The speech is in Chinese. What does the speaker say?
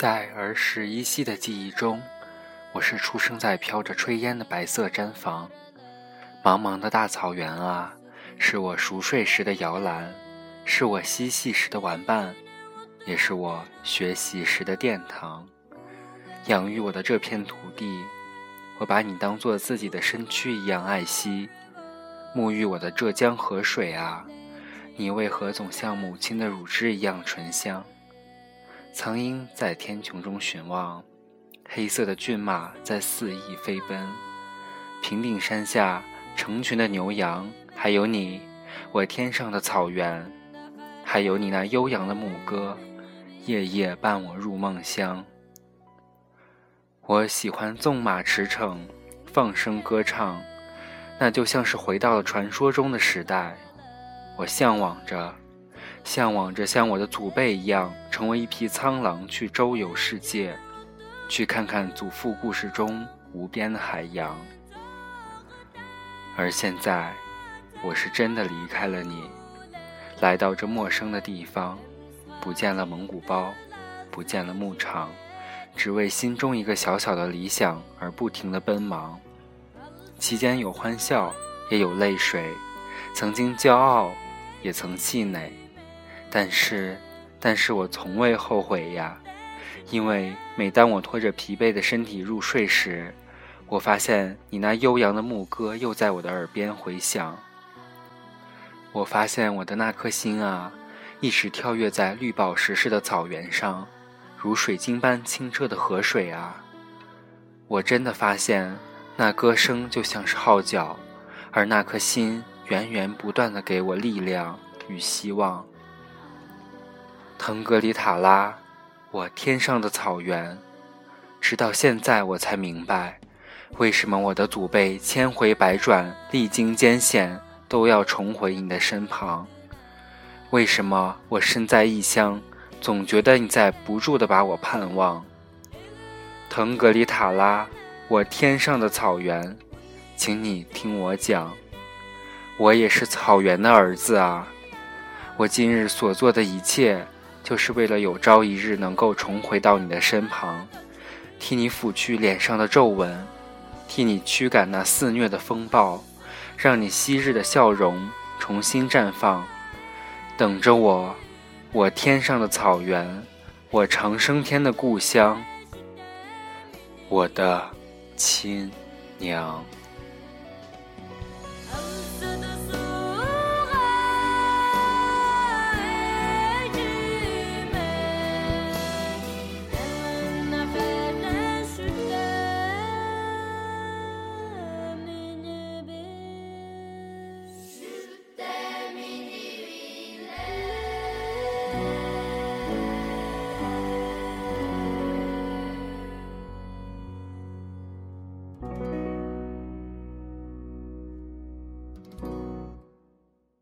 在儿时依稀的记忆中，我是出生在飘着炊烟的白色毡房。茫茫的大草原啊，是我熟睡时的摇篮，是我嬉戏时的玩伴，也是我学习时的殿堂。养育我的这片土地，我把你当做自己的身躯一样爱惜。沐浴我的浙江河水啊，你为何总像母亲的乳汁一样醇香？苍鹰在天穹中寻望，黑色的骏马在肆意飞奔。平顶山下，成群的牛羊，还有你，我天上的草原，还有你那悠扬的牧歌，夜夜伴我入梦乡。我喜欢纵马驰骋，放声歌唱，那就像是回到了传说中的时代。我向往着。向往着像我的祖辈一样，成为一匹苍狼，去周游世界，去看看祖父故事中无边的海洋。而现在，我是真的离开了你，来到这陌生的地方，不见了蒙古包，不见了牧场，只为心中一个小小的理想而不停的奔忙。期间有欢笑，也有泪水，曾经骄傲，也曾气馁。但是，但是我从未后悔呀，因为每当我拖着疲惫的身体入睡时，我发现你那悠扬的牧歌又在我的耳边回响。我发现我的那颗心啊，一直跳跃在绿宝石似的草原上，如水晶般清澈的河水啊。我真的发现，那歌声就像是号角，而那颗心源源不断的给我力量与希望。腾格里塔拉，我天上的草原，直到现在我才明白，为什么我的祖辈千回百转、历经艰险，都要重回你的身旁。为什么我身在异乡，总觉得你在不住地把我盼望。腾格里塔拉，我天上的草原，请你听我讲，我也是草原的儿子啊！我今日所做的一切。就是为了有朝一日能够重回到你的身旁，替你抚去脸上的皱纹，替你驱赶那肆虐的风暴，让你昔日的笑容重新绽放。等着我，我天上的草原，我长生天的故乡，我的亲娘。Yeah.